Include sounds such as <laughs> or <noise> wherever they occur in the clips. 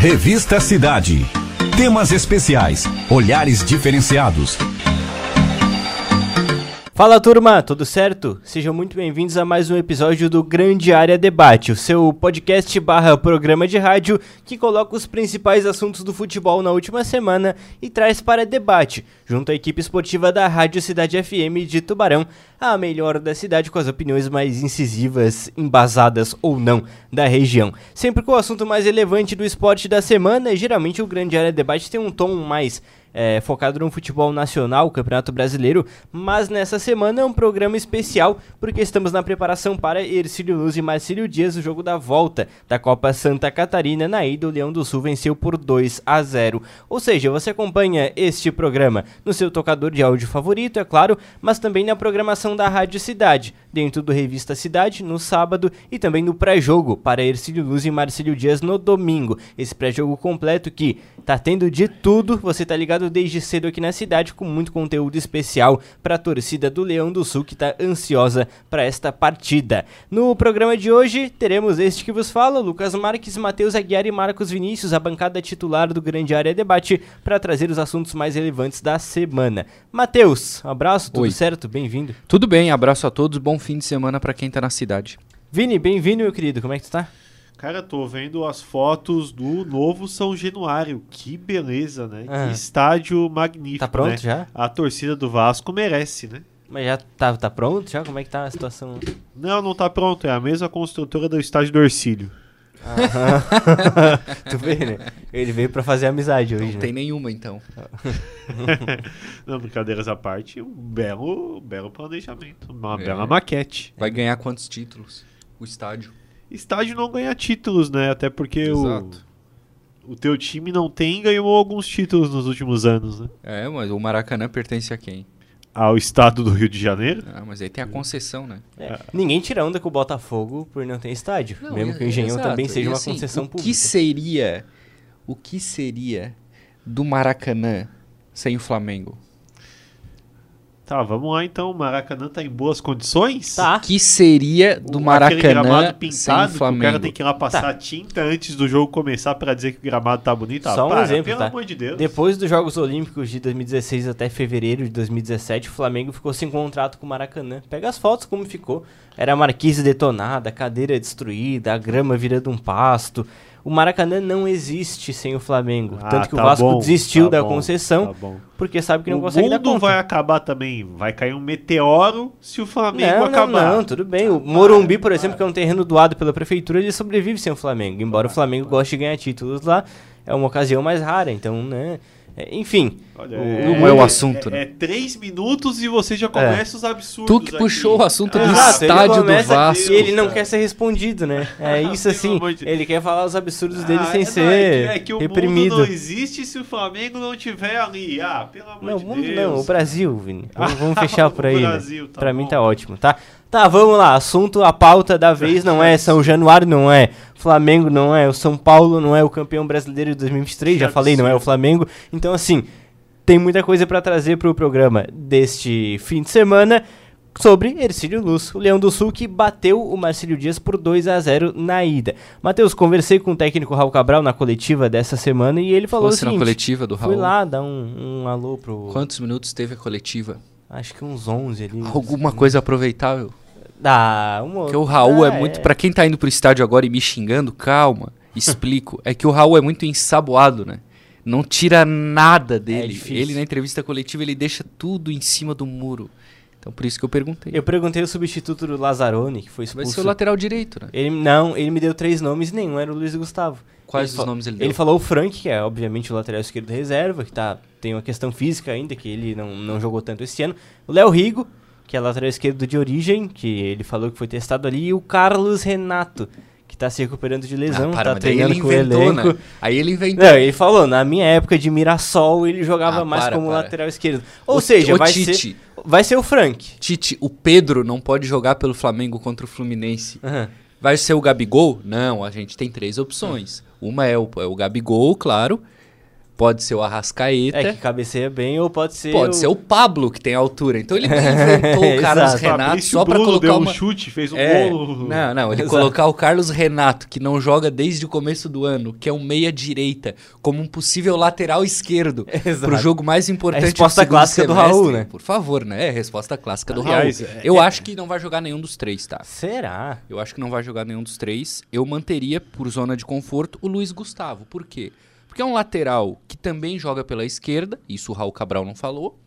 Revista Cidade. Temas especiais, olhares diferenciados. Fala turma, tudo certo? Sejam muito bem-vindos a mais um episódio do Grande Área Debate, o seu podcast barra programa de rádio que coloca os principais assuntos do futebol na última semana e traz para debate, junto à equipe esportiva da Rádio Cidade FM de Tubarão, a melhor da cidade com as opiniões mais incisivas, embasadas ou não da região. Sempre com o assunto mais relevante do esporte da semana, geralmente o Grande Área Debate tem um tom mais é, focado no futebol nacional, Campeonato Brasileiro, mas nessa semana é um programa especial porque estamos na preparação para Ercílio Luz e Marcílio Dias, o jogo da volta da Copa Santa Catarina. Na ida, o Leão do Sul venceu por 2 a 0. Ou seja, você acompanha este programa no seu tocador de áudio favorito, é claro, mas também na programação da Rádio Cidade, dentro do Revista Cidade, no sábado e também no pré-jogo para Ercílio Luz e Marcílio Dias no domingo. Esse pré-jogo completo que tá tendo de tudo, você tá ligado desde cedo aqui na cidade com muito conteúdo especial para a torcida do Leão do Sul que está ansiosa para esta partida. No programa de hoje teremos este que vos fala, Lucas Marques, Matheus Aguiar e Marcos Vinícius, a bancada titular do Grande Área Debate para trazer os assuntos mais relevantes da semana. Matheus, um abraço, tudo Oi. certo? Bem-vindo. Tudo bem, abraço a todos, bom fim de semana para quem tá na cidade. Vini, bem-vindo, meu querido. Como é que tu tá? Cara, tô vendo as fotos do novo São Januário. Que beleza, né? Ah. Que estádio magnífico. Tá pronto né? já? A torcida do Vasco merece, né? Mas já tá, tá pronto já? Como é que tá a situação? Não, não tá pronto. É a mesma construtora do estádio do Orcílio. Aham. <laughs> tu vê, né? Ele veio pra fazer amizade hoje, Não né? tem nenhuma então. <laughs> Não, brincadeiras à parte, um belo, belo planejamento. Uma É. bela maquete. Vai ganhar quantos títulos? O estádio. Estádio não ganha títulos, né? Até porque o, Exato. o teu time não tem e ganhou alguns títulos nos últimos anos, né? É, mas o Maracanã pertence a quem? Ao estado do Rio de Janeiro. Ah, mas aí tem a concessão, né? É, Ninguém tira onda com o Botafogo por não ter estádio. Não, mesmo é- que o Engenhão exato. também seja E uma assim, concessão o pública. que seria o que seria do Maracanã sem o Flamengo? Tá, vamos lá então. O Maracanã tá em boas condições? Tá. O que seria do O- aquele Maracanã gramado sem o pintado, que o Flamengo? cara tem que ir lá passar tinta antes do jogo começar pra dizer que o gramado tá bonito. Ah, Só um para, exemplo, pelo tá? amor de Deus. Depois dos Jogos Olímpicos de 2016 até fevereiro de 2017, o Flamengo ficou sem contrato com o Maracanã. Pega as fotos como ficou. Era a marquise detonada, a cadeira destruída, a grama virando um pasto. O Maracanã não existe sem o Flamengo. Ah, Tanto que tá o Vasco bom, desistiu tá da bom, concessão tá bom. porque sabe que não o consegue dar mundo conta. vai acabar também. Vai cair um meteoro se o Flamengo Não, não, acabar. não, tudo bem. O Morumbi, por exemplo, que é um terreno doado pela prefeitura, ele sobrevive sem o Flamengo. Embora o Flamengo goste de ganhar títulos lá, é uma ocasião mais rara, então, né? É, enfim, Olha, Não é o assunto, é, né? É três minutos e você já começa os absurdos. Tu que aqui. puxou o assunto do Exato, estádio do Vasco. E ele não cara. quer ser respondido, né? É <laughs> isso assim. Ele quer falar os absurdos dele Ah, sem é, ser é que, é que o reprimido. mundo não existe se o Flamengo não tiver ali. Ah, pelo amor Não, de o mundo Deus. não, o Brasil, Vini. <laughs> Vamos, vamos fechar por O aí. né? Brasil, tá pra mim bom. tá ótimo, tá? Tá, vamos lá. Assunto, a pauta da vez não é São Januário, não é Flamengo, não é o São Paulo, não é o campeão brasileiro de 2023. Já falei, não é o. Flamengo. Então, assim, tem muita coisa pra trazer pro programa deste fim de semana sobre Ercílio Luz, o Leão do Sul que bateu o Marcílio Dias por 2 a 0 na ida. Matheus, conversei com o técnico Raul Cabral na coletiva dessa semana e ele falou Fosse o na coletiva do Raul. Fui lá dar um, um alô pro... Quantos minutos teve a coletiva? Acho que uns 11 ali. Alguma coisa aproveitável? Ah, uma Porque o Raul Ah, é muito. Pra quem tá indo pro estádio agora e me xingando, calma, <laughs> explico. é que o Raul é muito ensaboado, né? Não tira nada dele. difícil. ele na entrevista coletiva ele deixa tudo em cima do muro. Então por isso que eu perguntei. Eu perguntei o substituto do Lazzaroni, que foi Vai expulso. ser o lateral direito, né? Ele, não, ele me deu três nomes e nenhum era o Luiz Gustavo. Quais Ele os nomes ele deu? Ele falou o Frank, que é obviamente o lateral esquerdo reserva, que tá, tem uma questão física ainda, que ele não, não jogou tanto esse ano. O Léo Rigo, que é lateral esquerdo de origem, que ele falou que foi testado ali. E o Carlos Renato, tá se recuperando de lesão, Ah, para, tá treinando ele com o inventou, elenco. né? Aí ele inventou. Não, ele falou, na minha época de Mirassol, ele jogava Ah, mais para, como para. lateral esquerdo. Ou O- seja, o vai Tite. ser, vai ser o Frank. Tite, o Pedro não pode jogar pelo Flamengo contra o Fluminense. Aham. Vai ser o Gabigol? Não, a gente tem três opções. Uma é o, é o Gabigol, claro. Pode ser o Arrascaeta. É que cabeceia bem ou pode ser. Pode ser o Pablo, que tem altura. Então ele <laughs> inventou o Carlos Exato. Renato Fabrício só pra Bruno colocar deu um uma... chute, fez um É, gol. não, não, ele Exato. colocar o Carlos Renato, que não joga desde o começo do ano, que é um meia-direita, como um possível lateral esquerdo, <laughs> Exato. pro jogo mais importante É a resposta do clássica do semestre. Raul, né? Por favor, né? É resposta clássica do Aliás, Raul. é- Eu é- acho que não vai jogar nenhum dos três, tá? Será? Eu acho que não vai jogar nenhum dos três. Eu manteria, por zona de conforto, o Luiz Gustavo. Por quê? Porque é um lateral que também joga pela esquerda, isso o Raul Cabral não falou,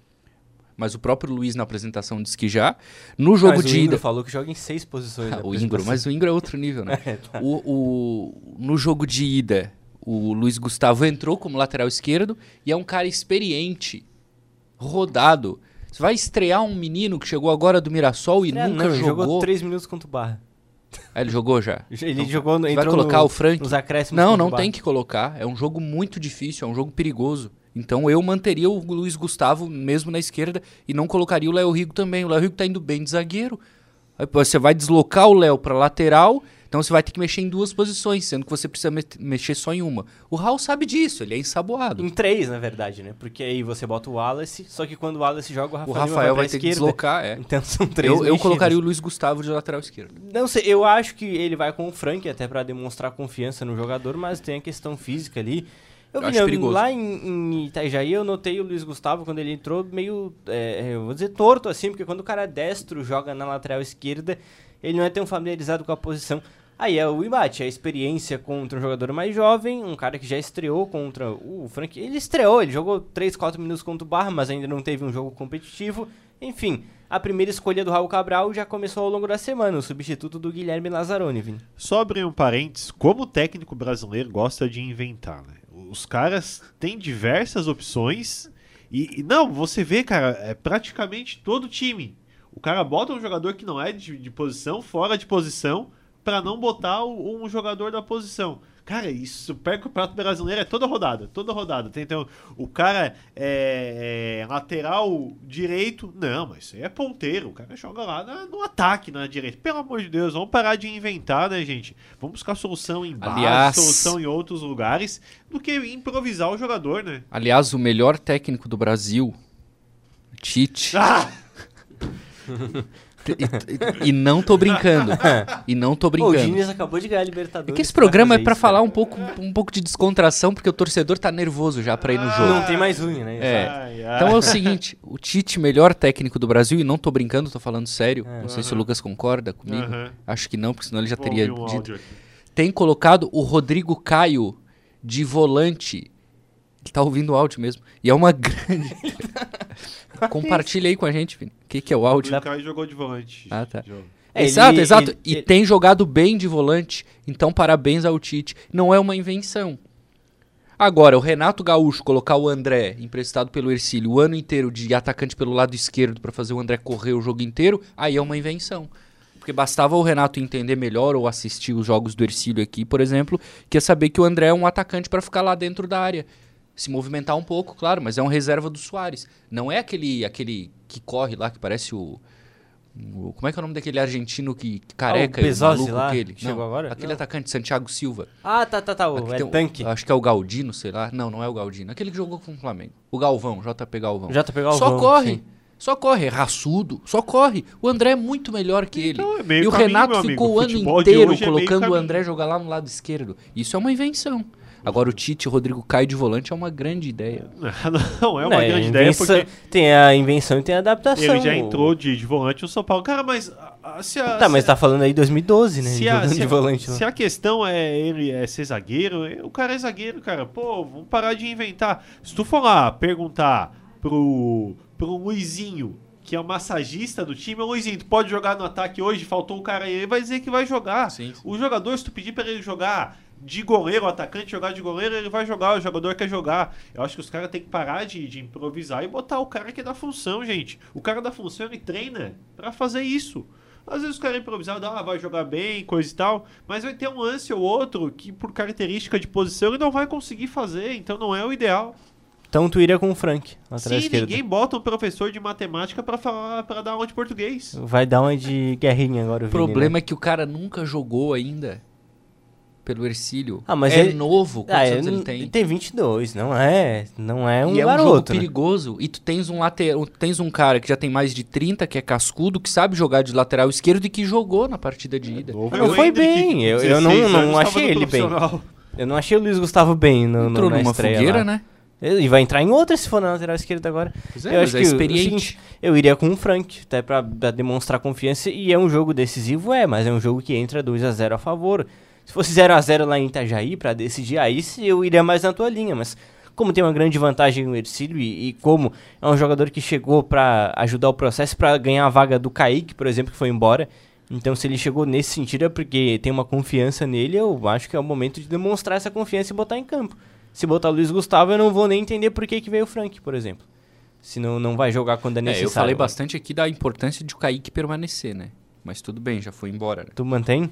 mas o próprio Luiz na apresentação disse que já. No jogo mas de o Ingro ida. falou que joga em seis posições. <laughs> Ah, na o Ingro, mas o Ingro é outro nível, né? <laughs> É, tá. o, o- no jogo de ida, o Luiz Gustavo entrou como lateral esquerdo e é um cara experiente, rodado. Você vai estrear um menino que chegou agora do Mirassol e É, nunca não, ele jogou. jogou três minutos contra o Barra. Ah, ele jogou já. Ele Então, jogou no, vai colocar no- o Frank? nos acréscimos. Não, não tem que colocar. É um jogo muito difícil, é um jogo perigoso. Então eu manteria o Luiz Gustavo mesmo na esquerda e não colocaria o Léo Rigo também. O Léo Rigo tá indo bem de zagueiro. Aí você vai deslocar o Léo pra lateral, então você vai ter que mexer em duas posições, sendo que você precisa me- mexer só em uma. O Raul sabe disso, ele é ensaboado. Em três, na verdade, né? Porque aí você bota o Wallace, só que quando o Wallace joga, o O Rafael, Rafael vai pra ter que deslocar, é. Então são três Eu, eu colocaria o Luiz Gustavo de lateral esquerdo. Não sei, eu acho que ele vai com o Frank até pra demonstrar confiança no jogador, mas tem a questão física ali. Eu, Eu né, perigoso. lá em, em Itajaí eu notei o Luiz Gustavo quando ele entrou meio, é, eu vou dizer torto assim, porque quando o cara é destro joga na lateral esquerda, ele não é tão familiarizado com a posição. Aí é o embate, a experiência contra um jogador mais jovem, um cara que já estreou contra o Frank. Ele estreou, ele jogou 3, 4 minutos contra o Barra, mas ainda não teve um jogo competitivo. Enfim, a primeira escolha do Raul Cabral já começou ao longo da semana, o substituto do Guilherme Lazzaroni, Vini. Só abrir um parênteses, como o técnico brasileiro gosta de inventar, né? Os caras têm diversas opções e, e não, você vê, cara, é praticamente todo time. O cara bota um jogador que não é de, de posição, fora de posição, pra não botar o- um jogador da posição. Cara, isso pega o prato brasileiro é toda rodada, toda rodada. Tem, Então, o cara é, é lateral direito, não, mas isso aí é ponteiro. O cara joga lá na- no ataque na direita. Pelo amor de Deus, vamos parar de inventar, né, gente? Vamos buscar solução em base, Aliás- solução em outros lugares, do que improvisar o jogador, né? Aliás, o melhor técnico do Brasil, Tite. Ah! <laughs> <laughs> E, e- não tô brincando. <laughs> E não tô Pô, o brincando. Diniz acabou de ganhar a Libertadores. É que esse programa é isso, falar cara. um pouco, um pouco de descontração, porque o torcedor tá nervoso já pra ir no jogo. Não tem mais unha, né? É. Ai, ai. Então é o seguinte, o Tite, melhor técnico do Brasil, e não tô brincando, tô falando sério. É. Não sei se o Lucas concorda comigo. Aham. Acho que não, porque senão ele já Vou teria um dito. Tem colocado o Rodrigo Caio de volante. Ele tá ouvindo o áudio mesmo. E é uma <laughs> grande. Compartilha aí com a gente, Vini. O que, que é o áudio? O cara jogou de volante. Ah, tá. Jogo. É, exato, ele- exato. ele- e ele- tem jogado bem de volante. Então, parabéns ao Tite. Não é uma invenção. Agora, o Renato Gaúcho colocar o André, emprestado pelo Ercílio, o ano inteiro de atacante pelo lado esquerdo pra fazer o André correr o jogo inteiro, aí é uma invenção. Porque bastava o Renato entender melhor ou assistir os jogos do Ercílio aqui, por exemplo, que é saber que o André é um atacante pra ficar lá dentro da área. Se movimentar um pouco, claro, mas é um reserva do Soares. Não é aquele, aquele que corre lá, que parece o. o- como é que é o nome daquele argentino que, que careca Ah, o e maluco lá, aquele? chegou Não, agora? Aquele Não. atacante, Santiago Silva. Ah, tá, tá, tá. O, é um- tanque. Acho que é o Galdino, sei lá. Não, não é o Galdino. Aquele que jogou com o Flamengo. O Galvão, JP Galvão. Tá pegando Só corre. Só corre, é raçudo, só corre. O André é muito melhor que ele. Então, é e o caminho, Renato amigo. ficou o ano Futebol inteiro é colocando o caminho. André jogar lá no lado esquerdo. Isso é uma invenção. Agora o Tite, o Rodrigo Caio de volante é uma grande ideia. <laughs> Não é uma Não, grande a ideia, porque Tem a invenção e tem a adaptação. ele já entrou de, de volante no São Paulo. Cara, mas a- se a, Tá, mas tá falando aí 2012, né? se a, se de a- volante se a questão é ele é ser zagueiro, é- o cara é zagueiro, cara. Pô, vamos parar de inventar. Se tu for lá perguntar pro, pro Luizinho, que é o massagista do time, ô Luizinho, tu pode jogar no ataque hoje? Faltou o cara aí, ele vai dizer que vai jogar. Sim, sim. O jogador, se tu pedir pra ele jogar de goleiro, o atacante jogar de goleiro, ele vai jogar, o jogador quer jogar. Eu acho que os caras têm que parar de, de improvisar e botar o cara que é da função, gente. O cara da função, ele treina pra fazer isso. Às vezes o cara é improvisado, ah, vai jogar bem, coisa e tal, mas vai ter um lance ou outro que, por característica de posição, ele não vai conseguir fazer, então não é o ideal. Então tu iria com o Frank, lateral Sim, ninguém bota um professor de matemática pra falar, para dar aula de português. Vai dar uma de guerrinha agora, O problema é que o cara nunca jogou ainda. Pelo Ercílio. Ah, mas é ele- novo. Quantos Ah, anos ele tem? Ele tem 22, não é, não é um e é um jogo garoto, né? perigoso. E tu tens um lateral, tens um cara que já tem mais de 30, que é cascudo, que sabe jogar de lateral esquerdo e que jogou na partida de ida. Novo Não é o foi bem, eu- eu não- 16 não achei no ele bem. Eu não achei o Luiz Gustavo bem no, no, Entrou na numa estreia fogueira, lá. né? E vai entrar em outra se for na lateral esquerda agora. Pois é, eu mas acho é que o- o experiente. seguinte, eu iria com o Frank, até pra, pra demonstrar confiança. E é um jogo decisivo, é, mas é um jogo que entra 2 a 0 a favor. Se fosse 0 a 0 lá em Itajaí pra decidir, aí eu iria mais na tua linha, mas como tem uma grande vantagem no Ercílio e, e como é um jogador que chegou pra ajudar o processo pra ganhar a vaga do Kaique, por exemplo, que foi embora. Então, se ele chegou nesse sentido é porque tem uma confiança nele. Eu acho que é o momento de demonstrar essa confiança e botar em campo. Se botar o Luiz Gustavo, eu não vou nem entender por que, que veio o Frank, por exemplo. Se não, não vai jogar quando é É, necessário. eu falei né? bastante aqui da importância de o Kaique permanecer, né? Mas tudo bem, já foi embora. né? Tu mantém?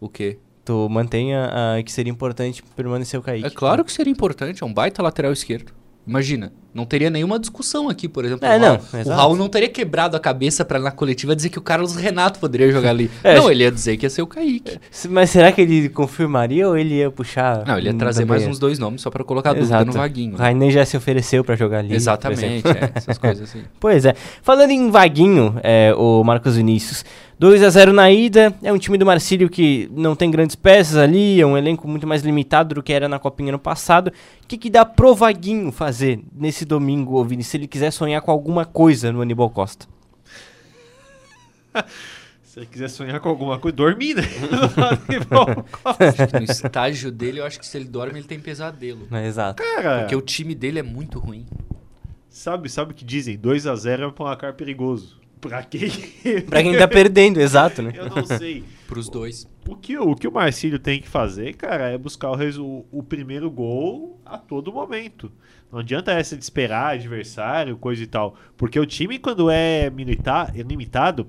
O quê? Tu mantém a, a- que seria importante permanecer o Kaique. É claro que seria importante, é um baita lateral esquerdo. Imagina, não teria nenhuma discussão aqui, por exemplo. É, o não, Raul, o. Raul não teria quebrado a cabeça pra na coletiva dizer que o Carlos Renato poderia jogar ali. <laughs> É, não, ele ia dizer que ia ser o Kaique. Se- Mas será que ele confirmaria ou ele ia puxar? Não, ele ia trazer mais uns dois nomes só pra colocar dúvida Exato. no vaguinho. O Rainê já se ofereceu pra jogar ali. Exatamente, é, essas coisas assim. <laughs> Pois é. Falando em vaguinho, é, o Marcos Vinícius. 2 a 0 na ida. É um time do Marcílio que não tem grandes peças ali. É um elenco muito mais limitado do que era na Copinha no passado. O que, que dá pro Vaguinho fazer nesse domingo, Vini, se ele quiser sonhar com alguma coisa no Aníbal Costa? <laughs> Se ele quiser sonhar com alguma coisa, dormir, né? <laughs> No estágio dele, eu acho que se ele dorme, ele tem pesadelo. É, exato. Cara, Porque o time dele é muito ruim. sabe, sabe o que dizem? 2x0 é um placar perigoso. Pra quem? Pra quem tá perdendo, exato, né? Eu não sei. Pros dois. O que, o que o Marcílio tem que fazer, cara, é buscar o, resu- o primeiro gol a todo momento. Não adianta essa de esperar adversário, coisa e tal. Porque o time, quando é milita- é limitado,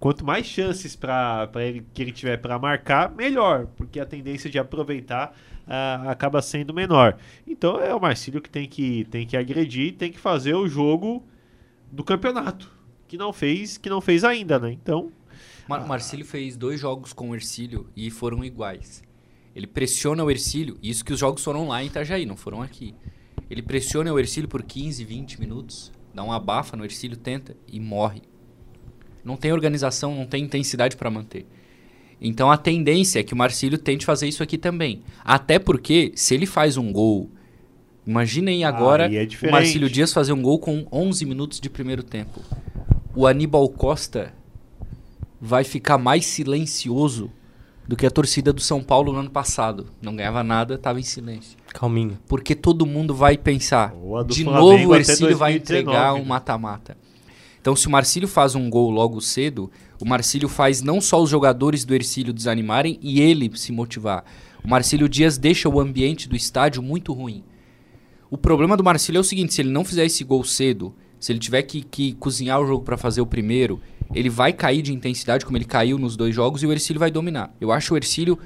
quanto mais chances para ele que ele tiver para marcar, melhor. Porque a tendência de aproveitar ah, acaba sendo menor. Então é o Marcílio que tem que, tem que agredir, tem que fazer o jogo do campeonato. Que não fez, que não fez ainda, né? Então. Mar Marcílio fez dois jogos com o Ercílio e foram iguais. Ele pressiona o Ercílio, isso que os jogos foram lá em Itajaí, não foram aqui. Ele pressiona o Ercílio por 15, 20 minutos, dá uma abafa no Ercílio, tenta e morre. Não tem organização, não tem intensidade para manter. Então a tendência é que o Marcílio tente fazer isso aqui também. Até porque, se ele faz um gol. Imaginem agora Aí é o. Marcílio Dias fazer um gol com 11 minutos de primeiro tempo. O Aníbal Costa vai ficar mais silencioso do que a torcida do São Paulo no ano passado. Não ganhava nada, estava em silêncio. Calminho. Porque todo mundo vai pensar, de Flamengo novo o Ercílio vai 2019, entregar um mata-mata. Então, se o Marcílio faz um gol logo cedo, o Marcílio faz não só os jogadores do Ercílio desanimarem e ele se motivar. O Marcílio Dias deixa o ambiente do estádio muito ruim. O problema do Marcílio é o seguinte: se ele não fizer esse gol cedo, se ele tiver que, que cozinhar o jogo para fazer o primeiro, ele vai cair de intensidade, como ele caiu nos dois jogos, e o Ercílio vai dominar. Eu acho o Ercílio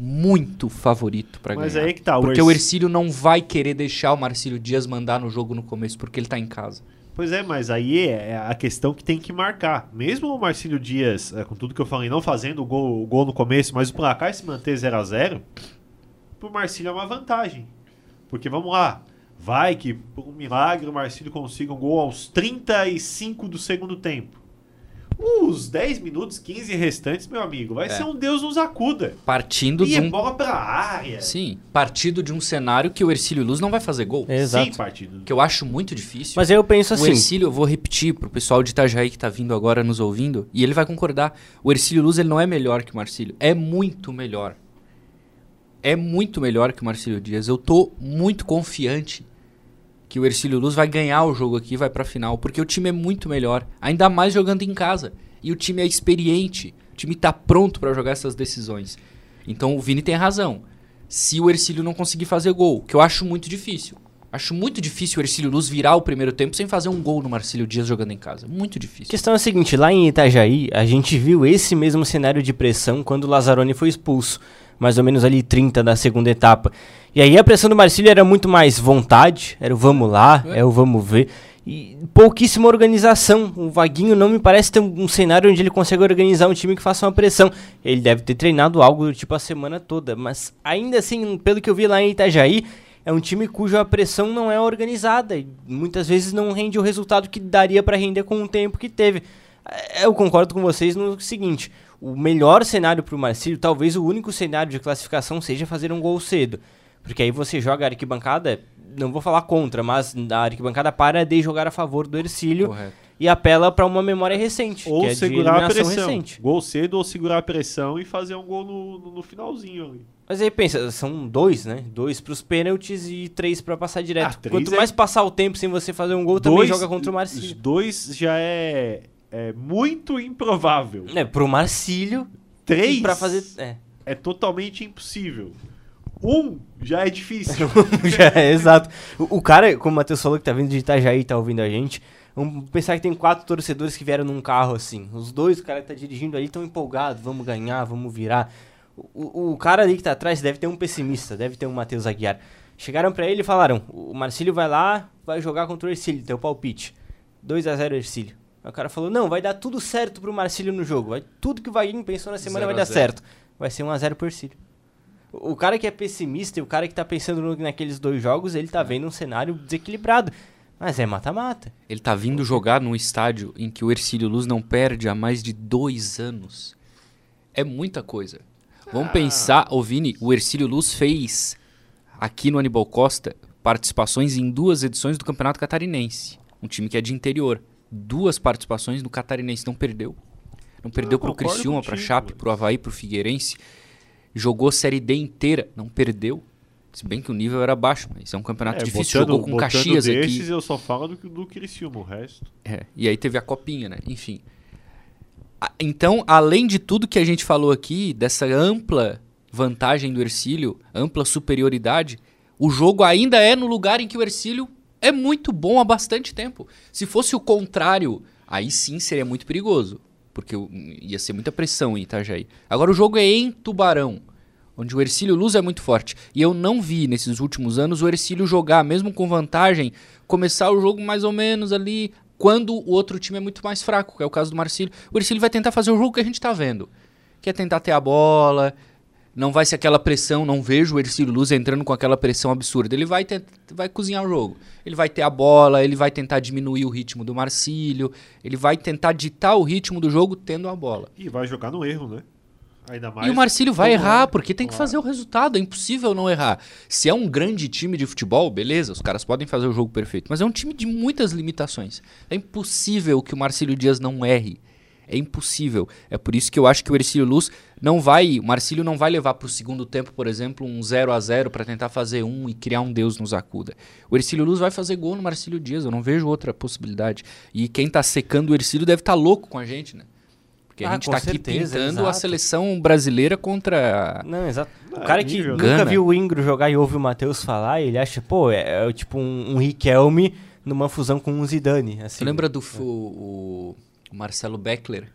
muito favorito para ganhar. Mas aí que tá, o Porque o Ercílio não vai querer deixar o Marcílio Dias mandar no jogo no começo, porque ele tá em casa. Pois é, mas aí é a questão que tem que marcar. Mesmo o Marcílio Dias, é, com tudo que eu falei, não fazendo o gol, o gol no começo, mas o placar se manter 0 a 0 pro Marcílio é uma vantagem. Porque vamos lá, vai que por um milagre o Marcílio consiga um gol aos 35 do segundo tempo. Os 10 minutos, 15 restantes, meu amigo, vai É. ser um Deus nos acuda. Partindo E de é um. bola pra área. Sim, partido de um cenário que o Ercílio Luz não vai fazer gol. Exato. Sim, partido. Que eu acho muito difícil. Mas eu penso O assim. Ercílio, eu vou repetir pro pessoal de Itajaí que tá vindo agora nos ouvindo, e ele vai concordar. O Ercílio Luz ele não é melhor que o Marcílio, é muito melhor. É muito melhor que o Marcílio Dias. Eu tô muito confiante que o Ercílio Luz vai ganhar o jogo aqui vai pra final, porque o time é muito melhor, ainda mais jogando em casa. E o time é experiente, o time tá pronto pra jogar essas decisões. Então o Vini tem razão. Se o Ercílio não conseguir fazer gol, que eu acho muito difícil. Acho muito difícil o Ercílio Luz virar o primeiro tempo sem fazer um gol no Marcílio Dias jogando em casa. Muito A difícil. questão é a seguinte, lá em Itajaí, a gente viu esse mesmo cenário de pressão quando o Lazzaroni foi expulso, mais ou menos ali 30 da segunda etapa. E aí a pressão do Marcílio era muito mais vontade, era o vamos lá, é, É. o vamos ver. E pouquíssima organização. O Vaguinho não me parece ter um, cenário onde ele consegue organizar um time que faça uma pressão. Ele deve ter treinado algo do tipo a semana toda, mas ainda assim, pelo que eu vi lá em Itajaí, é um time cuja pressão não é organizada e muitas vezes não rende o resultado que daria para render com o tempo que teve. É, Eu concordo com vocês no seguinte: o melhor cenário para o Marcílio, talvez o único cenário de classificação, seja fazer um gol cedo. Porque aí você joga a arquibancada, não vou falar contra, mas a arquibancada para de jogar a favor do Ercílio Correto. e apela para uma memória recente, Ou é segurar a pressão. recente. Gol cedo ou segurar a pressão e fazer um gol no, no- no finalzinho ali. Mas aí pensa, são dois, né? Dois pros pênaltis e três pra passar direto. Ah, Quanto é- mais passar o tempo sem você fazer um gol, também Dois- joga contra o Os Marcílio. dois já é, é muito improvável. É, pro Marcílio Três pra fazer... É. é totalmente impossível. Um já é difícil. <laughs> Já é, exato. O, o cara, como o Matheus falou que tá vindo de Itajaí e tá ouvindo a gente, vamos pensar que tem quatro torcedores que vieram num carro assim. Os dois, o cara que tá dirigindo ali, tão empolgados, vamos ganhar, vamos virar. O, o- cara ali que tá atrás deve ter um pessimista, deve ter um Matheus Aguiar. Chegaram pra ele e falaram: o Marcílio vai lá, vai jogar contra o Ercílio, teu palpite. 2 a 0 Ercílio. Aí O cara falou: não, vai dar tudo certo pro Marcílio no jogo. Vai, tudo que o Vaguinho pensou na semana vai dar zero. certo. Vai ser 1 a 0 pro Ercílio. O o cara que é pessimista e o cara que tá pensando no- naqueles dois jogos, ele tá vendo um cenário desequilibrado. Mas é mata-mata. Ele tá vindo jogar num estádio em que o Ercílio Luz não perde há mais de dois anos. É muita coisa. Vamos pensar, ô Vini, o Ercílio Luz fez aqui no Aníbal Costa participações em duas edições do Campeonato Catarinense. Um time que é de interior. Duas participações no Catarinense. Não perdeu. Não perdeu pro concordo Criciúma, contigo, Chape, mano. pro Havaí, pro Figueirense. Jogou Série D inteira. Não perdeu. Se bem que o nível era baixo, mas é um campeonato É, difícil. botando- Jogou com Caxias desses, aqui. eu só falo do, do Criciúma, o resto. É, e aí teve a copinha, né? Enfim. Então, além de tudo que a gente falou aqui, dessa ampla vantagem do Ercílio, ampla superioridade, o jogo ainda é no lugar em que o Ercílio é muito bom há bastante tempo. Se fosse o contrário, aí sim seria muito perigoso, porque ia ser muita pressão em Itajaí. Agora o jogo é em Tubarão, onde o Ercílio Luz é muito forte. E eu não vi nesses últimos anos o Ercílio jogar, mesmo com vantagem, começar o jogo mais ou menos ali, quando o outro time é muito mais fraco, que é o caso do Marcílio. O Ercílio vai tentar fazer o jogo que a gente tá vendo, que é tentar ter a bola, não vai ser aquela pressão, não vejo o Ercílio Luz entrando com aquela pressão absurda. Ele vai, vai cozinhar o jogo. Ele vai ter a bola, ele vai tentar diminuir o ritmo do Marcílio, ele vai tentar ditar o ritmo do jogo tendo a bola. E vai jogar no erro, né? Ainda mais. E o Marcílio vai lá. errar, porque tem que fazer o resultado, é impossível não errar. Se é um grande time de futebol, beleza, os caras podem fazer o jogo perfeito, mas é um time de muitas limitações. É impossível que o Marcílio Dias não erre. É impossível. É por isso que eu acho que o Ercílio Luz não vai, o Marcílio não vai levar para o segundo tempo, por exemplo, um 0 a 0 para tentar fazer um e criar um Deus nos acuda. O Ercílio Luz vai fazer gol no Marcílio Dias, eu não vejo outra possibilidade. E quem tá secando o Ercílio deve estar louco com a gente, né? Porque a Ah, gente com tá aqui certeza, pintando a exato. seleção brasileira contra Não, exato. O É, cara que nível, nunca Gana. viu o Ingro jogar e ouve o Matheus falar, ele acha, pô, é, é tipo um, um Riquelme numa fusão com um Zidane. Assim. Você lembra do f- o, o Marcelo Beckler?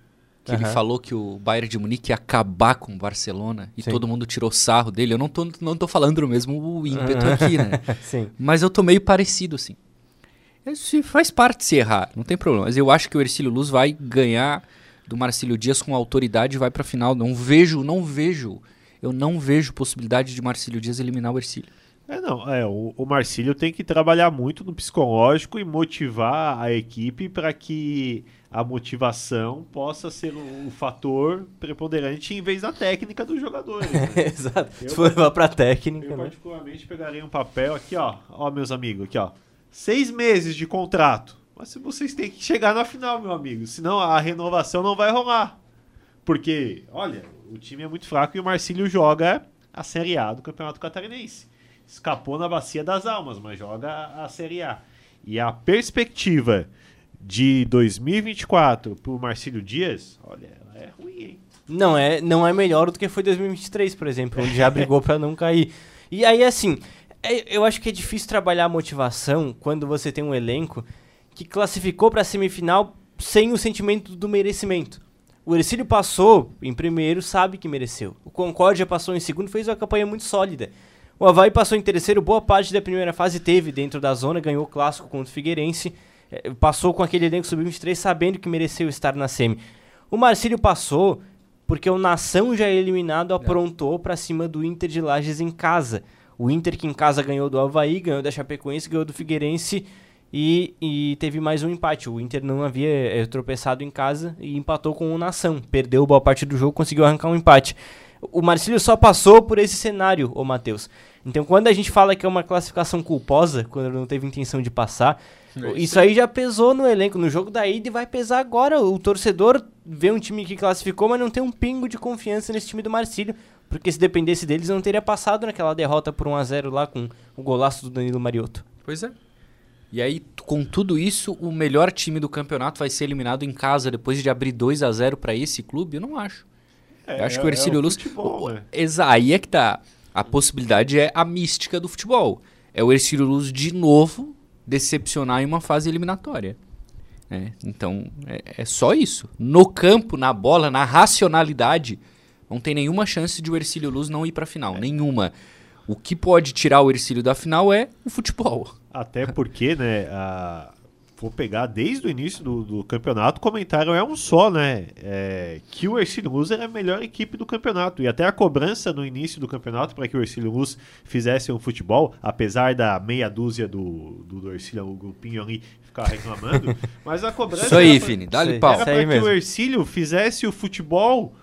Que ele Aham. falou que o Bayern de Munique ia acabar com o Barcelona e Sim. todo mundo tirou sarro dele. Eu não tô, não tô falando o mesmo ímpeto aqui, né? <laughs> Sim. Mas eu tô meio parecido, assim. Isso faz parte se errar, não tem problema. Mas eu acho que o Ercílio Luz vai ganhar do Marcílio Dias com autoridade e vai pra final. Não vejo, não vejo. Eu não vejo possibilidade de Marcílio Dias eliminar o Ercílio. É, não. É, o, o Marcílio tem que trabalhar muito no psicológico e motivar a equipe para que a motivação possa ser o, o fator preponderante em vez da técnica dos jogadores. né? <laughs> Exato. Eu- Se for levar pra técnica, Eu né? particularmente pegaria um papel aqui, ó. Ó, meus amigos, aqui, ó. Seis meses de contrato. Mas vocês têm que chegar na final, meu amigo. Senão a renovação não vai rolar. Porque, olha, o time é muito fraco e o Marcílio joga a Série A do Campeonato Catarinense. Escapou na bacia das almas, mas joga a Série A. E a perspectiva de 2024 pro Marcílio Dias, olha, ela é ruim, hein? Não é, não é melhor do que foi 2023, por exemplo, onde já brigou pra não cair. E aí, assim, é- eu acho que é difícil trabalhar a motivação quando você tem um elenco que classificou pra semifinal sem o sentimento do merecimento. O Ercílio passou em primeiro, sabe que mereceu. O Concórdia passou em segundo, fez uma campanha muito sólida. O Havaí passou em terceiro, boa parte da primeira fase teve dentro da zona, ganhou o clássico contra o Figueirense. é, passou com aquele elenco sub-23 sabendo que mereceu estar na semi. O Marcílio passou porque o Nação já eliminado aprontou pra cima do Inter de Lages em casa. O Inter que em casa ganhou do Havaí, ganhou da Chapecoense, ganhou do Figueirense e, e teve mais um empate. O Inter não havia é, tropeçado em casa e empatou com o Nação. Perdeu boa parte do jogo, conseguiu arrancar um empate. O Marcílio só passou por esse cenário, ô Matheus. Então, quando a gente fala que é uma classificação culposa, quando não teve intenção de passar, É isso aí já pesou no elenco. No jogo da ida e vai pesar agora. O torcedor vê um time que classificou, mas não tem um pingo de confiança nesse time do Marcílio. Porque se dependesse deles, não teria passado naquela derrota por 1x0 lá com o golaço do Danilo Mariotto. Pois é. E aí, com tudo isso, o melhor time do campeonato vai ser eliminado em casa depois de abrir 2 a 0 pra esse clube? Eu não acho. É, Eu acho que o Ercílio Luz. futebol, o- né? Aí é que tá. A possibilidade é a mística do futebol. É o Ercílio Luz de novo decepcionar em uma fase eliminatória. né? Então, é, é só isso. No campo, na bola, na racionalidade, não tem nenhuma chance de o Ercílio Luz não ir pra final. Nenhuma. O que pode tirar o Ercílio da final é o futebol. Até porque, né, a... vou pegar desde o início do, do campeonato, o comentário é um só, né? É, que o Ercílio Luz era a melhor equipe do campeonato. E até a cobrança no início do campeonato para que o Ercílio Luz fizesse um futebol, apesar da meia dúzia do, do, do Ercílio, o grupinho ali, ficar reclamando. <laughs> mas a cobrança. Isso aí, Fini, dá-lhe pau. Era Isso aí para que mesmo. o Ercílio fizesse o futebol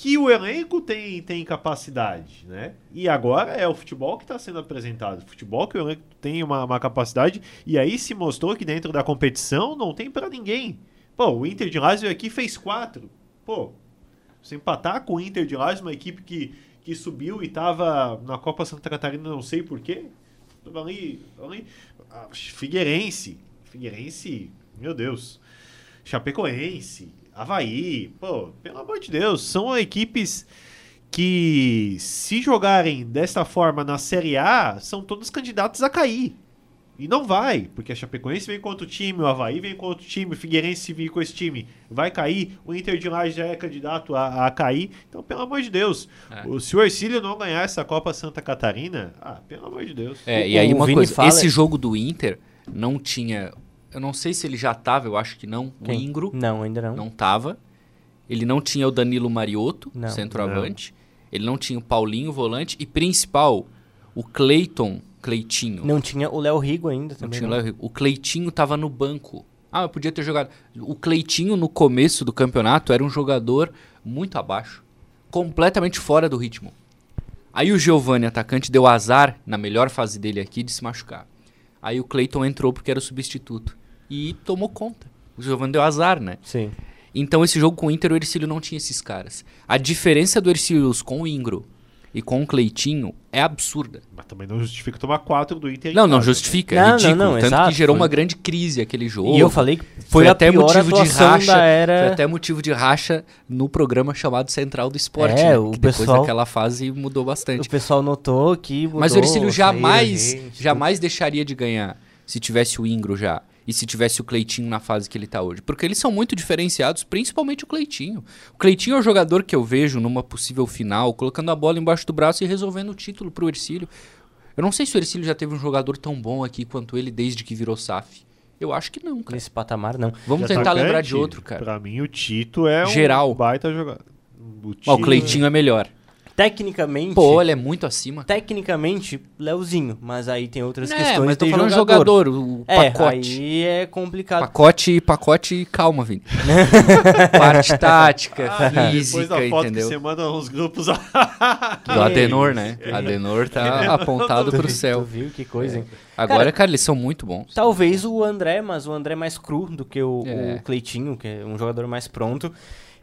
que o elenco tem, tem capacidade, né? E agora é o futebol que está sendo apresentado. Futebol que o elenco tem uma, uma capacidade. E aí se mostrou que dentro da competição não tem para ninguém. Pô, o Inter de veio aqui fez quatro. Pô, se empatar com o Inter de Lages, uma equipe que, que subiu e estava na Copa Santa Catarina, não sei porquê. Ali, ali. Ah, Figueirense. Figueirense, meu Deus. Chapecoense, Havaí, pô, pelo amor de Deus, são equipes que, se jogarem desta forma na Série A, são todos candidatos a cair. E não vai, porque a Chapecoense vem com outro time, o Havaí vem com outro time, o Figueirense vem com esse time, vai cair, o Inter de Lages já é candidato a, a cair. Então, pelo amor de Deus, É. o, se o Ercílio não ganhar essa Copa Santa Catarina, ah, pelo amor de Deus. É, O- e aí o uma Vini coisa, fala- esse jogo do Inter não tinha, eu não sei se ele já tava, eu acho que não, o Quem? Ingro Não, ainda não. não tava. Ele não tinha o Danilo Mariotto, Não. centroavante. Ele não tinha o Paulinho, volante. E principal, o Cleiton, Cleitinho. Não tinha o Léo Rigo ainda Não também. tinha não. o Léo Rigo. O Cleitinho tava no banco. Ah, eu podia ter jogado. O Cleitinho, no começo do campeonato, era um jogador muito abaixo. Completamente fora do ritmo. Aí o Giovani, atacante, deu azar, na melhor fase dele aqui, de se machucar. Aí o Cleiton entrou porque era o substituto. E tomou conta. O Giovani deu azar, né? Sim. Então esse jogo com o Inter, o Ercílio não tinha esses caras. A diferença do Ercílio com o Ingro e com o Cleitinho é absurda. Mas também não justifica tomar quatro do Inter. Não, não casa. justifica, é Não, não, ridículo. não, Tanto exato, que gerou foi- uma grande crise aquele jogo. E eu falei que foi, foi, a até pior motivo de racha, era... foi até motivo de racha no programa chamado Central do Esporte, É, né? o que depois pessoal- daquela fase mudou bastante. O pessoal notou que mudou, Mas o Ercílio jamais, gente, jamais deixaria de ganhar se tivesse o Ingro já. E se tivesse o Cleitinho na fase que ele tá hoje. Porque eles são muito diferenciados, principalmente o Cleitinho. O Cleitinho é o jogador que eu vejo numa possível final, colocando a bola embaixo do braço e resolvendo o título pro Ercílio. Eu não sei se o Ercílio já teve um jogador tão bom aqui quanto ele desde que virou SAF. Eu acho que não, cara. Nesse patamar, não. Vamos De tentar atacante, lembrar de outro, cara. Pra mim, o Tito é Geral. um baita jogador. O, Ó, o Cleitinho é melhor. Tecnicamente... Pô, ele é muito acima. Tecnicamente, Léozinho. Mas aí tem outras É, questões mas tô de falando jogador. jogador, o É, pacote. aí é complicado. Pacote, pacote, calma, Vini. <laughs> Parte tática, Ah, depois física, da foto entendeu? que você manda nos grupos. Do Adenor, né? Que <laughs> Adenor tá apontado pro Tu céu. viu que coisa, hein? Agora, cara, eles são muito bons. Talvez o André, mas o André é mais cru do que o, É. o Cleitinho, que é um jogador mais pronto.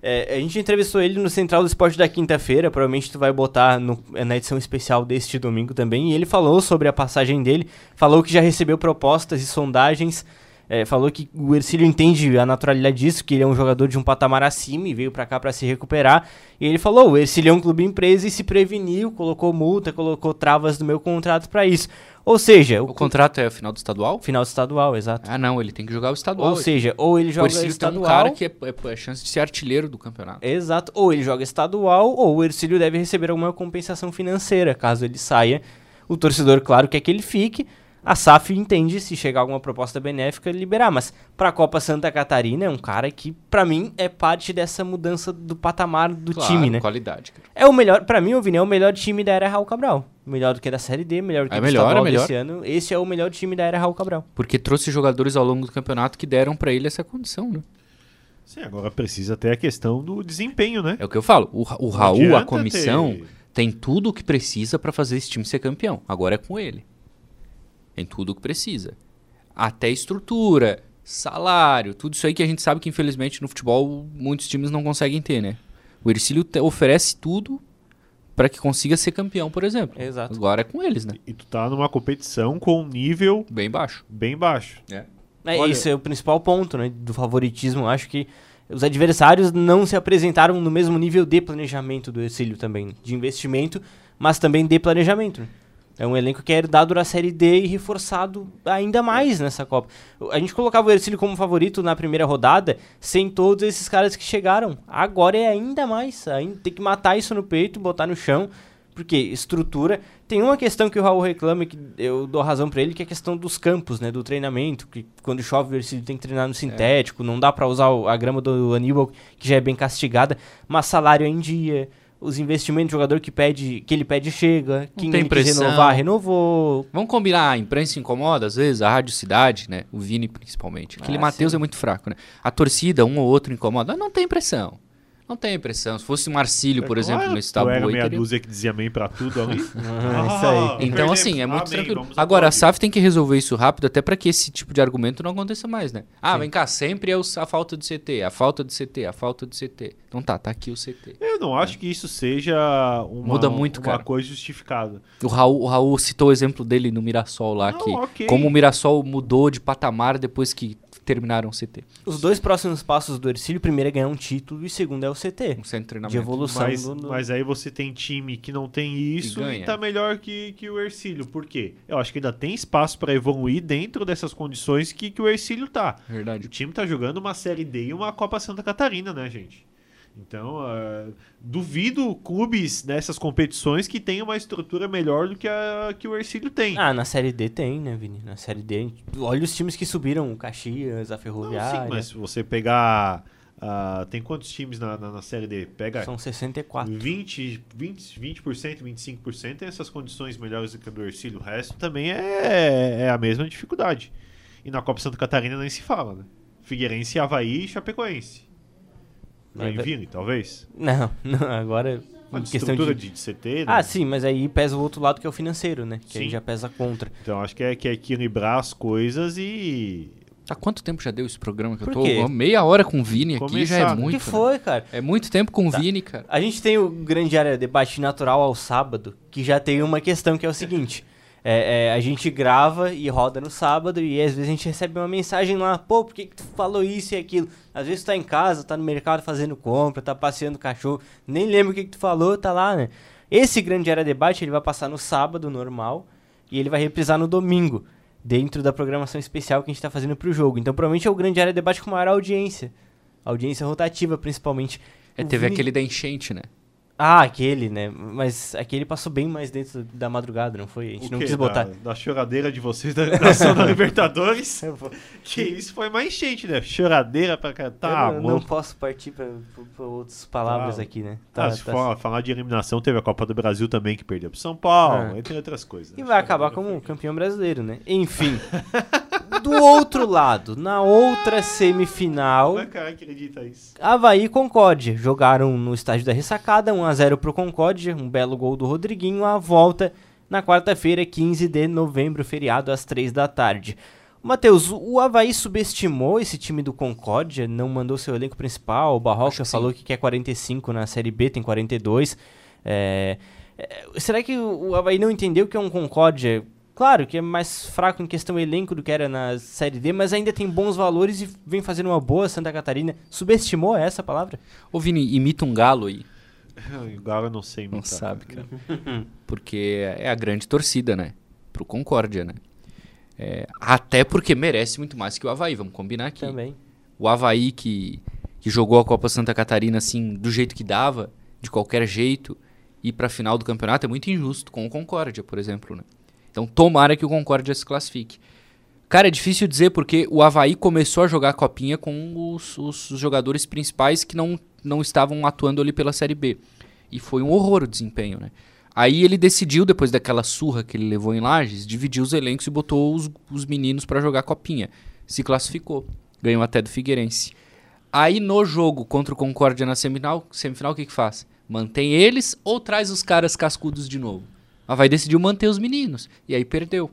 É, a gente entrevistou ele no Central do Esporte da quinta-feira, provavelmente tu vai botar no- na edição especial deste domingo também, e ele falou sobre a passagem dele, falou que já recebeu propostas e sondagens, é, falou que o Ercílio entende a naturalidade disso, que ele é um jogador de um patamar acima e veio pra cá pra se recuperar, e ele falou, o Ercílio é um clube empresa e se preveniu, colocou multa, colocou travas no meu contrato pra isso. Ou seja, O o, contrato é o final do estadual? final estadual, exato. Ah, não, ele tem que jogar o estadual. Ou seja, ou ele o joga Ercílio tem um estadual. cara que é, é, é chance de ser artilheiro do campeonato. Exato, ou ele joga estadual, ou o Ercílio deve receber alguma compensação financeira, caso ele saia. O torcedor, claro, quer que ele fique. A SAF entende se chegar alguma proposta benéfica liberar, mas para a Copa Santa Catarina é um cara que para mim é parte dessa mudança do patamar do Claro, time, né? qualidade. cara. É o melhor, para mim, o Vini é o melhor time da era Raul Cabral. Melhor do que da Série D, melhor do que É do melhor, estadual é melhor. desse ano. Esse é o melhor time da era Raul Cabral. Porque trouxe jogadores ao longo do campeonato que deram pra ele essa condição, né? Sim, agora precisa ter a questão do desempenho, né? É o que eu falo. O, o Raul, a comissão, ter- tem tudo o que precisa pra fazer esse time ser campeão. Agora é com ele. Tem tudo o que precisa. Até estrutura, salário, tudo isso aí que a gente sabe que infelizmente no futebol muitos times não conseguem ter, né? O Ercílio te- oferece tudo pra que consiga ser campeão, por exemplo. Exato. Agora é com eles, né? E tu tá numa competição com um nível Bem baixo. bem baixo. É. É, Olha- Esse é o principal ponto né, do favoritismo. Eu Acho que os adversários não se apresentaram no mesmo nível de planejamento do Ercílio também, de investimento, mas também de planejamento. É um elenco que é herdado da Série D e reforçado ainda mais nessa Copa. A gente colocava o Ercílio como favorito na primeira rodada, sem todos esses caras que chegaram. Agora é ainda mais. Ainda tem que matar isso no peito, botar no chão. Porque estrutura. Tem uma questão que o Raul reclama, que eu dou razão pra ele, que é a questão dos campos, né? Do treinamento. Que quando chove o Ercílio tem que treinar no sintético. Não dá pra usar a grama do Aníbal, que já é bem castigada. Mas salário é em dia. Os investimentos do jogador que, pede, que ele pede chega. Quem tem pressão. renovar, renovou. Vamos combinar, a imprensa incomoda às vezes, a Rádio Cidade, né? O Vini principalmente. Aquele Ah, Matheus é muito fraco, né? A torcida, um ou outro incomoda. Não tem pressão. Não tem pressão. Se fosse o Marcílio, por É exemplo, claro, no Estado era meia teria- dúzia que dizia amém pra tudo ali. <laughs> Ah, isso aí. Então, assim, é muito amém, tranquilo. Agora, a. SAF tem que resolver isso rápido, até para que esse tipo de argumento não aconteça mais, né? Ah, Sim. vem cá, sempre é o- a falta de CT, a falta de CT, a falta de CT. Então tá, tá aqui o CT. Eu não acho que isso seja uma, Muda muito, uma cara. coisa justificada. O Raul, o Raul citou o exemplo dele no Mirassol lá, Não, que ok. como o Mirassol mudou de patamar depois que terminaram o CT. Os dois próximos passos do Ercílio, primeiro é ganhar um título e segundo é o CT. Um centro de treinamento. De evolução Mas, do, do- mas aí você tem time que não tem isso E e, tá melhor que, que o Ercílio. Por quê? Eu acho que ainda tem espaço pra evoluir dentro dessas condições que, que o Ercílio tá. O Verdade. time tá jogando uma Série D e uma Copa Santa Catarina, né, gente? Então, ah, duvido clubes nessas competições que tenham uma estrutura melhor do que a que o Ercílio tem. Ah, na Série D tem, né, Vini? Na Série D. Olha os times que subiram, o Caxias, a Não, Ferroviária. sim, mas se você pegar. ah, tem quantos times na, na, na Série D? Pega São 64. 20, 20, 20%, 25% tem essas condições melhores do que a do Ercílio. O resto também é, é a mesma dificuldade. E na Copa Santa Catarina nem se fala, né? Figueirense, Havaí e Chapecoense. É, Joinville, talvez. Não, <laughs> não, agora. Uma questão estrutura de... de, de CT, né? Ah, sim, mas aí pesa o outro lado que é o financeiro, né? Que aí Sim. já pesa contra. Então acho que é, que é equilibrar as coisas e. Há quanto tempo já deu esse programa que Por eu tô? quê? Meia hora com o Vini aqui já é Começar. O muito. que né? foi, cara? É muito tempo com o Vini, cara. A gente tem o grande área debate natural ao sábado, que já tem uma questão que é o seguinte. É, é, a gente grava e roda no sábado e às vezes a gente recebe uma mensagem lá, pô, por que, que tu falou isso e aquilo? Às vezes tu tá em casa, tá no mercado fazendo compra, tá passeando cachorro, nem lembra o que, que tu falou, tá lá, né? Esse grande área debate ele vai passar no sábado normal e ele vai reprisar no domingo, dentro da programação especial que a gente tá fazendo pro jogo. Então provavelmente é o grande área debate com maior audiência. Audiência rotativa, principalmente. É, teve Vini- aquele da enchente, né? Ah, aquele, né? Mas aquele passou bem mais dentro da madrugada, não foi? A gente O não quê? quis botar. Da, da choradeira de vocês da da <laughs> Libertadores. que isso foi mais enchente, né? Choradeira pra cá. Tá, eu não, não posso partir pra, pra- pra outras palavras Tá. aqui, né? Ah, se for falar de eliminação, teve a Copa do Brasil também que perdeu pro São Paulo, Ah. entre outras coisas. E vai acabar como campeão brasileiro, né? Enfim. <laughs> Do outro lado, na outra semifinal, Como é que acredita isso? Havaí e Concórdia jogaram no estádio da Ressacada, 1x0 pro Concórdia, um belo gol do Rodriguinho, a volta na quarta-feira, 15 de novembro, feriado às 3 da tarde. Matheus, o Havaí subestimou esse time do Concórdia, não mandou seu elenco principal, o Barroca que falou que quer 45 na Série B, tem 42. É, é, será que o o Havaí não entendeu que é um Concórdia? Claro que é mais fraco em questão elenco do que era na Série D, mas ainda tem bons valores e vem fazendo uma boa Santa Catarina. Subestimou essa palavra? Ô, Vini, imita um galo aí. <laughs> Agora eu não sei Não imitar. sabe, cara. <laughs> Porque é a grande torcida, né? Pro Concórdia, né? É, até porque merece muito mais que o Havaí, vamos combinar aqui. Também. O Havaí que, que jogou a Copa Santa Catarina assim, do jeito que dava, de qualquer jeito, ir pra final do campeonato é muito injusto com o Concórdia, por exemplo, né? Então tomara que o Concórdia se classifique. Cara, é difícil dizer porque o Havaí começou a jogar a copinha com os, os jogadores principais que não, não estavam atuando ali pela Série B. E foi um horror o desempenho, né? Aí ele decidiu, depois daquela surra que ele levou em Lages, dividir os elencos e botou os, os meninos para jogar a copinha. Se classificou. Ganhou até do Figueirense. Aí no jogo contra o Concórdia na semifinal, semifinal o que que faz? Mantém eles ou traz os caras cascudos de novo? A Havaí decidiu manter os meninos. E aí perdeu.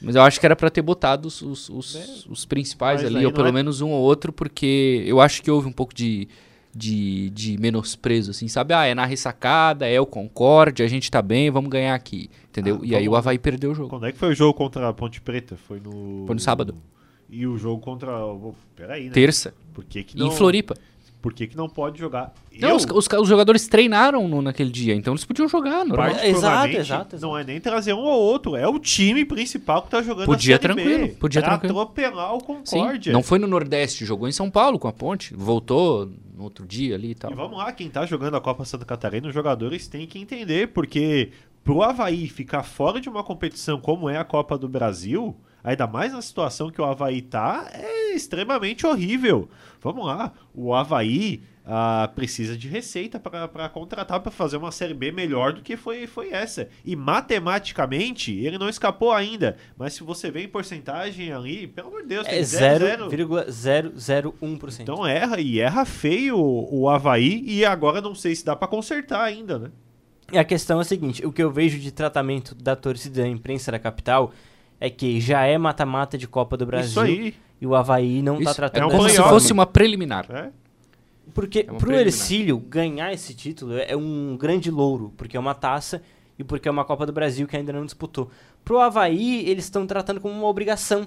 Mas eu acho que era pra ter botado os, os, os- os principais Mas ali, ou pelo é- menos um ou outro, porque eu acho que houve um pouco de, de, de menosprezo, assim, sabe? Ah, é na ressacada, é o Concorde, a gente tá bem, vamos ganhar aqui, entendeu? Ah, e aí o Havaí perdeu o jogo. Quando é que foi o jogo contra a Ponte Preta? Foi no. Foi no sábado. E o jogo contra. Peraí, né? Terça, Por que, que em não. Floripa. Por que, que não pode jogar? Não, os, os, os jogadores treinaram no, naquele dia, então eles podiam jogar, normal. particularmente, Exato, exato, Não é nem trazer um ou outro, é o time principal que tá jogando Podia a Série tranquilo, B, podia tranquilo. atropelar o Sim, Concórdia. não foi no Nordeste, jogou em São Paulo com a ponte, voltou no outro dia ali e tal. E vamos lá, quem tá jogando a Copa Santa Catarina, os jogadores têm que entender, porque pro Havaí ficar fora de uma competição como é a Copa do Brasil, ainda mais na situação que o Havaí tá, é extremamente horrível. Vamos lá, o Havaí ah, precisa de receita para contratar para fazer uma Série B melhor do que foi, foi essa. E matematicamente, ele não escapou ainda, mas se você vê em porcentagem ali, pelo amor de Deus, É tem zero, zero. 0,001%. Então erra, e erra feio o, o Havaí, e agora não sei se dá pra consertar ainda, né? E a questão é a seguinte: o que eu vejo de tratamento da torcida da imprensa da capital é que já é mata-mata de Copa do Brasil Isso aí. e o Havaí não tá Isso, tratando é um como dessa se fosse uma preliminar. É. Porque É uma pro preliminar. Ercílio ganhar esse título é um grande louro, porque é uma taça e porque é uma Copa do Brasil que ainda não disputou. Pro Havaí, eles estão tratando como uma obrigação.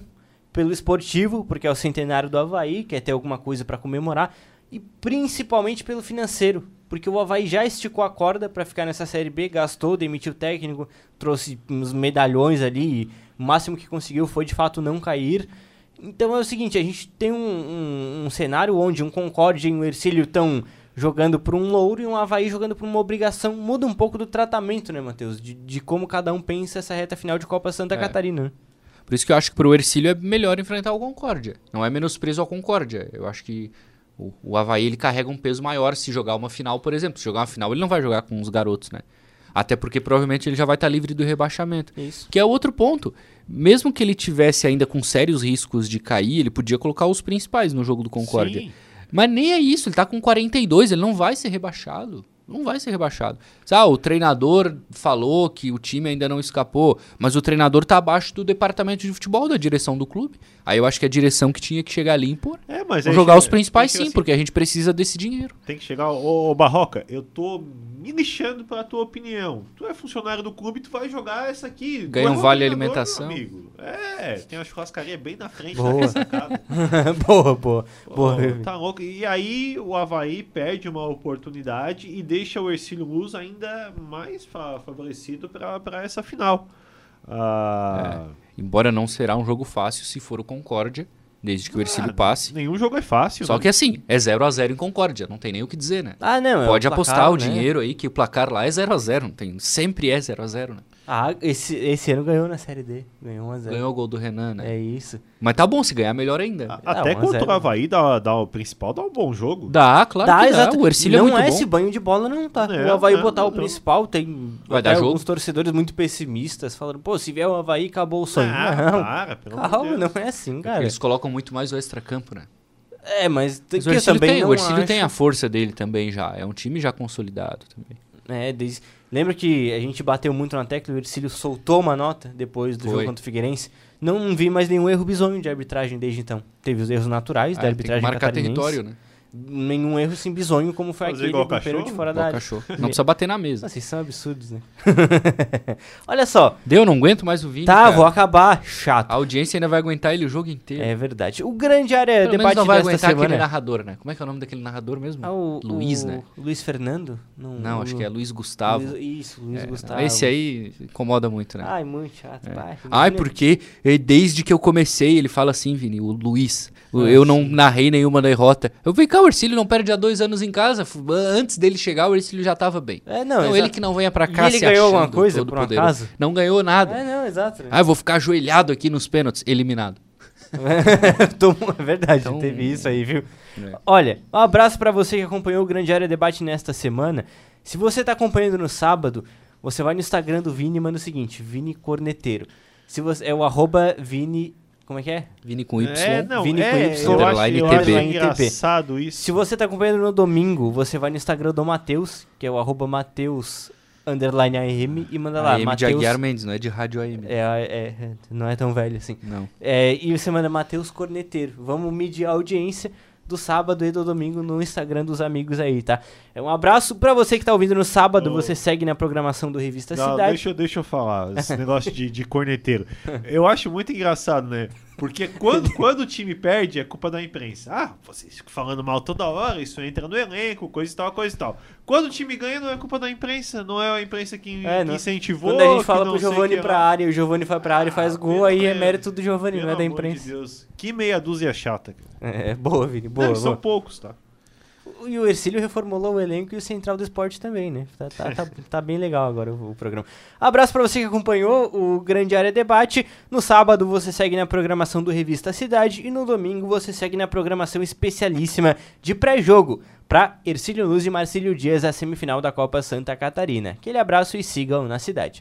Pelo esportivo, porque é o centenário do Havaí, quer ter alguma coisa para comemorar, e principalmente pelo financeiro, porque o Havaí já esticou a corda para ficar nessa Série B, gastou, demitiu o técnico, trouxe uns medalhões ali, e o máximo que conseguiu foi de fato não cair. Então é o seguinte, a gente tem um, um- um cenário onde um Concórdia e um Ercílio estão jogando por um louro e um Havaí jogando por uma obrigação. Muda um pouco do tratamento, né, Matheus? De, de como cada um pensa essa reta final de Copa Santa É. Catarina. Por isso que eu acho que pro Ercílio é melhor enfrentar o Concórdia. Não é menosprezo ao Concórdia. Eu acho que o, o Havaí ele carrega um peso maior se jogar uma final, por exemplo. Se jogar uma final, ele não vai jogar com os garotos, né? Até porque provavelmente ele já vai estar livre do rebaixamento. Isso. Que é outro ponto. Mesmo que ele tivesse ainda com sérios riscos de cair, ele podia colocar os principais no jogo do Concórdia. Sim. Mas nem é isso, ele tá com 42, ele não vai ser rebaixado. Não vai ser rebaixado. Ah, o treinador falou que o time ainda não escapou, mas o treinador tá abaixo do departamento de futebol, da direção do clube. Aí eu acho que a direção que tinha que chegar ali e impor. É, mas jogar chega- os principais sim, assim, porque a gente precisa desse dinheiro. Tem que chegar, ô, ô Barroca, eu tô me lixando pela tua opinião. Tu é funcionário do clube, tu vai jogar essa aqui. Ganha é um vale treinador, alimentação. amigo. É, tem uma churrascaria bem na frente Boa. da ressacada. <laughs> boa, boa. Pô, boa. tá louco. E aí o Havaí perde uma oportunidade e deixa o Ercílio Luz ainda mais fa- favorecido para essa final. Ah, Embora não será um jogo fácil se for o Concórdia, desde que o Ercílio ah, passe. Nenhum jogo é fácil. Só né? que assim, é 0 a 0 em Concórdia, não tem nem o que dizer, né? Ah, não. é Pode o placar, apostar o né? dinheiro aí que o placar lá é 0 a 0 não tem, sempre é 0 a 0 né? Ah, esse, esse ano ganhou na Série D. Ganhou 1x0. Ganhou o gol do Renan, né? É isso. Mas tá bom, se ganhar melhor ainda. A- Ah, Até 1 contra 0, o Havaí, dá, dá, o principal dá um bom jogo. Dá, claro Dá, que dá. exato. O Ercílio não é muito bom. esse banho de bola, não tá. Não, o Havaí não, botar o não. principal, tem Vai dar jogo? alguns torcedores muito pessimistas falando, pô, se vier o Havaí, acabou o sonho. Ah, não, para, pelo calma, Deus. não é assim, Porque cara. Eles colocam muito mais o extracampo, né? É, mas, tem Mas o Ercílio, também tem, não o Ercílio acho- tem a força dele também já. É um time já consolidado também. É, desde... Lembra que a gente bateu muito na tecla, o Ercílio soltou uma nota depois do Foi. jogo contra o Figueirense. Não vi mais nenhum erro bizonho de arbitragem desde então. Teve os erros naturais da Ah, tem que arbitragem marcar catarinense. território, né? Nenhum erro assim bizonho como foi Fazer aquele igual do cachorro? pênalti fora da área. cachorro. Não precisa bater na mesa. Vocês são absurdos, né? <laughs> Olha só, Deu, não aguento mais o Vini. tá, cara. vou acabar. Chato. A audiência ainda vai aguentar ele o jogo inteiro. É verdade. O grande área Pelo menos debate não vai desta aguentar semana. aquele narrador, né? Como é que é o nome daquele narrador mesmo? Ah, o, Luiz, o- né? Luiz Fernando? Não, acho que é Luiz Gustavo. Luiz- isso, Luiz É, Gustavo. Esse aí incomoda muito, né? Ai, muito chato. É. vai, Ai, porque eh, desde que eu comecei, ele fala assim, Vini, o Luiz, o- Ah, eu não narrei nenhuma derrota. Eu falei, cá, Não, o Ercílio não perde há dois anos em casa. Antes dele chegar, o Ercílio já tava bem. É, não, exato. ele que não venha pra cá E ele ganhou alguma coisa, por um poderoso. acaso? Não ganhou nada. É, não, exato. Ah, eu vou ficar ajoelhado aqui nos pênaltis. Eliminado. <laughs> É verdade, Então- teve isso aí, viu? É. Olha, um abraço pra você que acompanhou o Grande Área Debate nesta semana. Se você tá acompanhando no sábado, você vai no Instagram do Vini e manda o seguinte, Vini Corneteiro. Se você, é o arroba Vini... Como é que é? Vini com Y. É, não, Vini com é, Y, eu acho, underline eu TB. acho engraçado isso. Se você tá acompanhando no domingo, você vai no Instagram do Matheus, que é o arroba Mateus underline AM e manda lá, AM de Mateus... Aguiar Mendes, não é de Rádio AM. É, é, é, não é tão velho assim. Não. É, e você manda Matheus Corneteiro. Vamos medir a audiência do sábado e do domingo no Instagram dos amigos aí, tá? É um abraço pra você que tá ouvindo no sábado. Ô. Você segue na programação do Revista Não, Cidade. deixa, eu- deixa eu falar, esse <laughs> negócio de, de corneteiro. Eu acho muito engraçado, né? Porque quando, <laughs> quando o time perde, é culpa da imprensa. Ah, vocês ficam falando mal toda hora, isso entra no elenco, coisa e tal, coisa e tal. Quando o time ganha, não é culpa da imprensa, não é a imprensa que, É, que incentivou. Quando a gente fala pro que pra lá. área e o Giovani vai pra área e faz Ah, gol, aí é mérito do Giovani, não é da amor de imprensa. Deus. Que meia dúzia chata. Cara. É, boa, Vini, boa. Não, são boa. poucos, tá? E o Ercílio reformulou o elenco e o Central do Esporte também, né? Tá, tá, tá, <laughs> tá bem legal agora o, o programa. Abraço pra você que acompanhou o Grande Área Debate. No sábado você segue na programação do Revista Cidade e no domingo você segue na programação especialíssima de pré-jogo pra Ercílio Luz e Marcílio Dias, a semifinal da Copa Santa Catarina. Aquele abraço e sigam na cidade.